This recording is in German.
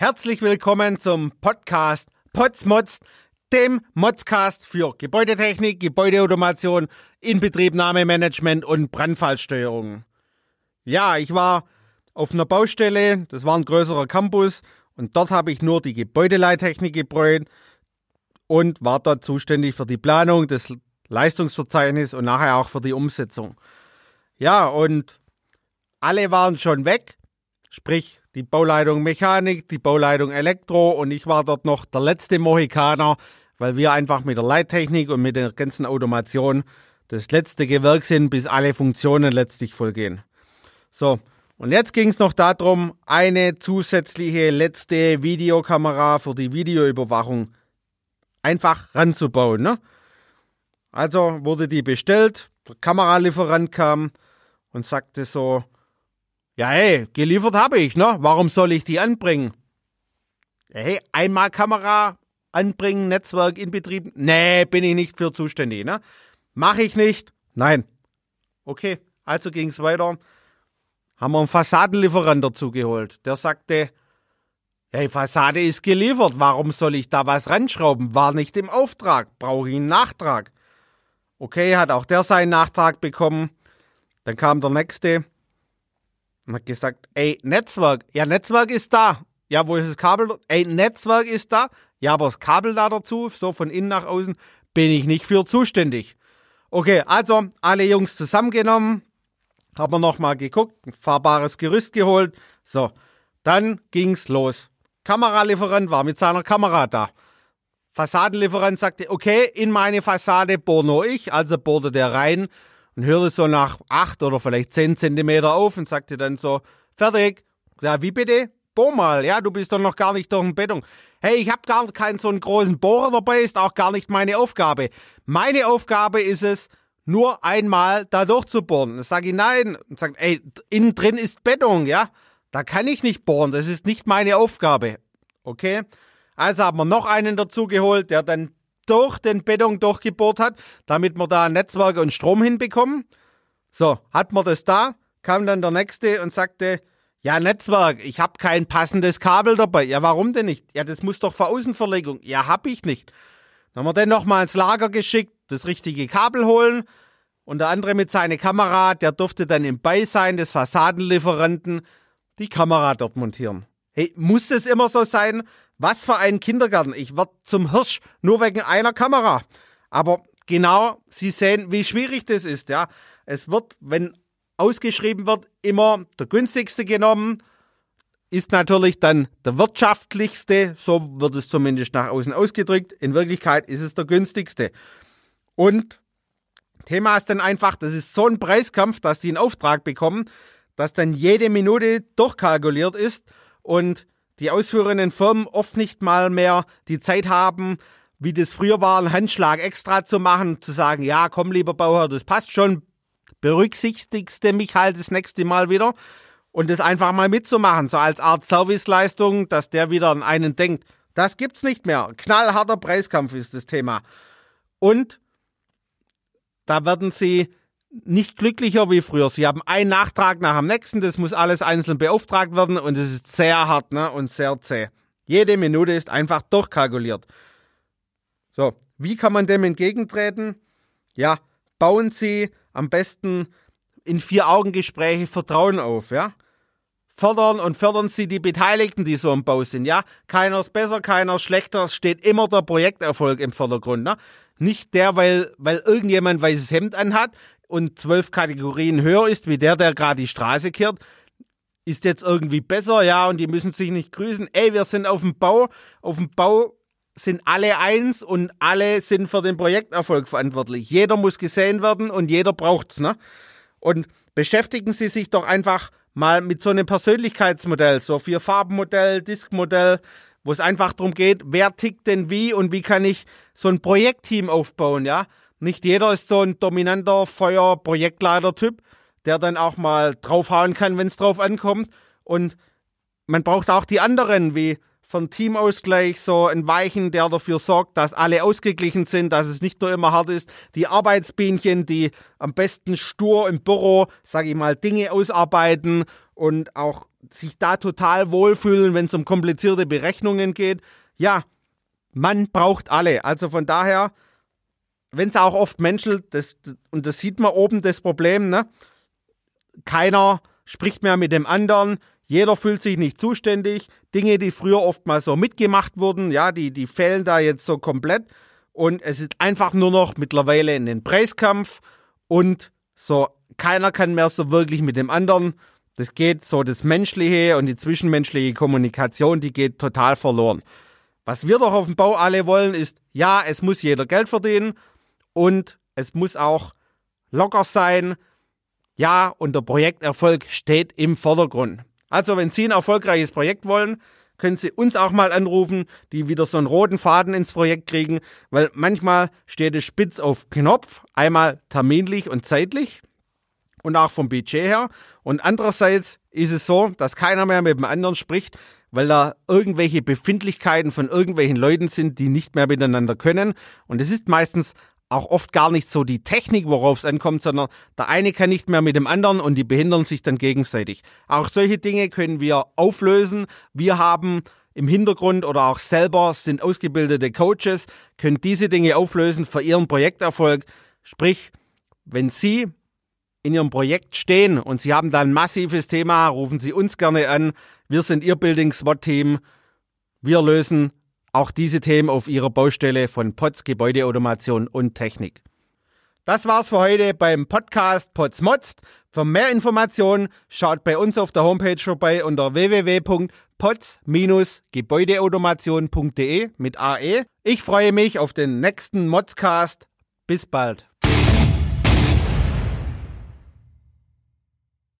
Herzlich willkommen zum Podcast Potsmods, dem Modscast für Gebäudetechnik, Gebäudeautomation, Inbetriebnahmemanagement und Brandfallsteuerung. Ja, ich war auf einer Baustelle, das war ein größerer Campus und dort habe ich nur die Gebäudeleittechnik gebräut und war dort zuständig für die Planung des Leistungsverzeichnisses und nachher auch für die Umsetzung. Ja, und alle waren schon weg, sprich die Bauleitung Mechanik, die Bauleitung Elektro und ich war dort noch der letzte Mohikaner, weil wir einfach mit der Leittechnik und mit der ganzen Automation das letzte Gewerk sind, bis alle Funktionen letztlich vollgehen. So, und jetzt ging es noch darum, eine zusätzliche letzte Videokamera für die Videoüberwachung einfach ranzubauen. Ne? Also wurde die bestellt, der Kameralieferant kam und sagte so, ja, hey, geliefert habe ich, ne? Warum soll ich die anbringen? Hey, einmal Kamera anbringen, Netzwerk in Betrieb? Nee, bin ich nicht für zuständig, ne? Mach ich nicht? Nein. Okay, also ging's weiter. Haben wir einen Fassadenlieferant dazu geholt. Der sagte, hey, Fassade ist geliefert, warum soll ich da was ranschrauben? War nicht im Auftrag, brauche ich einen Nachtrag. Okay, hat auch der seinen Nachtrag bekommen. Dann kam der nächste, und hat gesagt, ey, Netzwerk, ja, Netzwerk ist da. Ja, wo ist das Kabel? Ey, Netzwerk ist da. Ja, aber das Kabel da dazu, so von innen nach außen, bin ich nicht für zuständig. Okay, also alle Jungs zusammengenommen, haben wir nochmal geguckt, ein fahrbares Gerüst geholt. So, dann ging's los. Kameralieferant war mit seiner Kamera da. Fassadenlieferant sagte, okay, in meine Fassade bohr nur ich, also bohrte der rein und hörte so nach acht oder vielleicht zehn Zentimeter auf und sagte dann so, fertig. Ja, wie bitte? Bohr mal, ja, du bist doch noch gar nicht durch den Beton. Hey, ich habe gar keinen so einen großen Bohrer dabei, ist auch gar nicht meine Aufgabe. Meine Aufgabe ist es, nur einmal da durchzubohren. Dann sage ich nein und sagt, ey, innen drin ist Beton, ja. Da kann ich nicht bohren, das ist nicht meine Aufgabe. Okay? Also haben wir noch einen dazu geholt, der dann durch den Beton durchgebohrt hat, damit wir da Netzwerk und Strom hinbekommen. So, hat man das da, kam dann der Nächste und sagte, ja, Netzwerk, ich habe kein passendes Kabel dabei. Ja, warum denn nicht? Ja, das muss doch für Außenverlegung. Ja, hab ich nicht. Dann haben wir den nochmal ins Lager geschickt, das richtige Kabel holen. Und der andere mit seiner Kamera, der durfte dann im Beisein des Fassadenlieferanten die Kamera dort montieren. Hey, muss das immer so sein? Was für ein Kindergarten. Ich werd zum Hirsch nur wegen einer Kamera. Aber genau, Sie sehen, wie schwierig das ist, ja. Es wird, wenn ausgeschrieben wird, immer der günstigste genommen. Ist natürlich dann der wirtschaftlichste, so wird es zumindest nach außen ausgedrückt. In Wirklichkeit ist es der günstigste. Und Thema ist dann einfach, das ist so ein Preiskampf, dass die einen Auftrag bekommen, dass dann jede Minute durchkalkuliert ist und die ausführenden Firmen oft nicht mal mehr die Zeit haben, wie das früher war, einen Handschlag extra zu machen, zu sagen, ja, komm, lieber Bauherr, das passt schon, berücksichtigst du mich halt das nächste Mal wieder und das einfach mal mitzumachen, so als Art Serviceleistung, dass der wieder an einen denkt. Das gibt's nicht mehr. Knallharter Preiskampf ist das Thema. Und da werden sie nicht glücklicher wie früher. Sie haben einen Nachtrag nach dem nächsten, das muss alles einzeln beauftragt werden und es ist sehr hart ne, und sehr zäh. Jede Minute ist einfach durchkalkuliert. So, wie kann man dem entgegentreten? Ja, bauen Sie am besten in Vier-Augen-Gespräche Vertrauen auf, ja? Fördern und fördern Sie die Beteiligten, die so im Bau sind, ja? Keiner ist besser, keiner ist schlechter, es steht immer der Projekterfolg im Vordergrund, ne? Nicht der, weil, weil irgendjemand weißes Hemd anhat, und zwölf Kategorien höher ist, wie der, der gerade die Straße kehrt, ist jetzt irgendwie besser, ja, und die müssen sich nicht grüßen. Ey, wir sind auf dem Bau, auf dem Bau sind alle eins und alle sind für den Projekterfolg verantwortlich. Jeder muss gesehen werden und jeder braucht's, ne? Und beschäftigen Sie sich doch einfach mal mit so einem Persönlichkeitsmodell, so vier Farbenmodell, Diskmodell, wo es einfach darum geht, wer tickt denn wie und wie kann ich so ein Projektteam aufbauen, ja? Nicht jeder ist so ein dominanter Feuer-Projektleiter-Typ, der dann auch mal draufhauen kann, wenn es drauf ankommt. Und man braucht auch die anderen, wie von Teamausgleich, so ein Weichen, der dafür sorgt, dass alle ausgeglichen sind, dass es nicht nur immer hart ist. Die Arbeitsbienchen, die am besten stur im Büro, sag ich mal, Dinge ausarbeiten und auch sich da total wohlfühlen, wenn es um komplizierte Berechnungen geht. Ja, man braucht alle. Also von daher, wenn es auch oft menschelt, das, und das sieht man oben das Problem, ne? Keiner spricht mehr mit dem anderen, jeder fühlt sich nicht zuständig. Dinge, die früher oft mal so mitgemacht wurden, ja, die, die fehlen da jetzt so komplett. Und es ist einfach nur noch mittlerweile in den Preiskampf und so, keiner kann mehr so wirklich mit dem anderen. Das geht so, das Menschliche und die zwischenmenschliche Kommunikation, die geht total verloren. Was wir doch auf dem Bau alle wollen, ist, ja, es muss jeder Geld verdienen und es muss auch locker sein. Ja, und der Projekterfolg steht im Vordergrund. Also, wenn Sie ein erfolgreiches Projekt wollen, können Sie uns auch mal anrufen, die wieder so einen roten Faden ins Projekt kriegen, weil manchmal steht es spitz auf Knopf, einmal terminlich und zeitlich und auch vom Budget her. Und andererseits ist es so, dass keiner mehr mit dem anderen spricht, weil da irgendwelche Befindlichkeiten von irgendwelchen Leuten sind, die nicht mehr miteinander können. Und es ist meistens auch oft gar nicht so die Technik, worauf es ankommt, sondern der eine kann nicht mehr mit dem anderen und die behindern sich dann gegenseitig. Auch solche Dinge können wir auflösen. Wir haben im Hintergrund oder auch selber sind ausgebildete Coaches, können diese Dinge auflösen für ihren Projekterfolg. Sprich, wenn Sie in Ihrem Projekt stehen und Sie haben da ein massives Thema, rufen Sie uns gerne an. Wir sind Ihr Building SWAT Team. Wir lösen auch diese Themen auf ihrer Baustelle von POTS Gebäudeautomation und Technik. Das war's für heute beim Podcast POTS Motzt. Für mehr Informationen schaut bei uns auf der Homepage vorbei unter www.pots-gebäudeautomation.de mit AE. Ich freue mich auf den nächsten Modscast. Bis bald.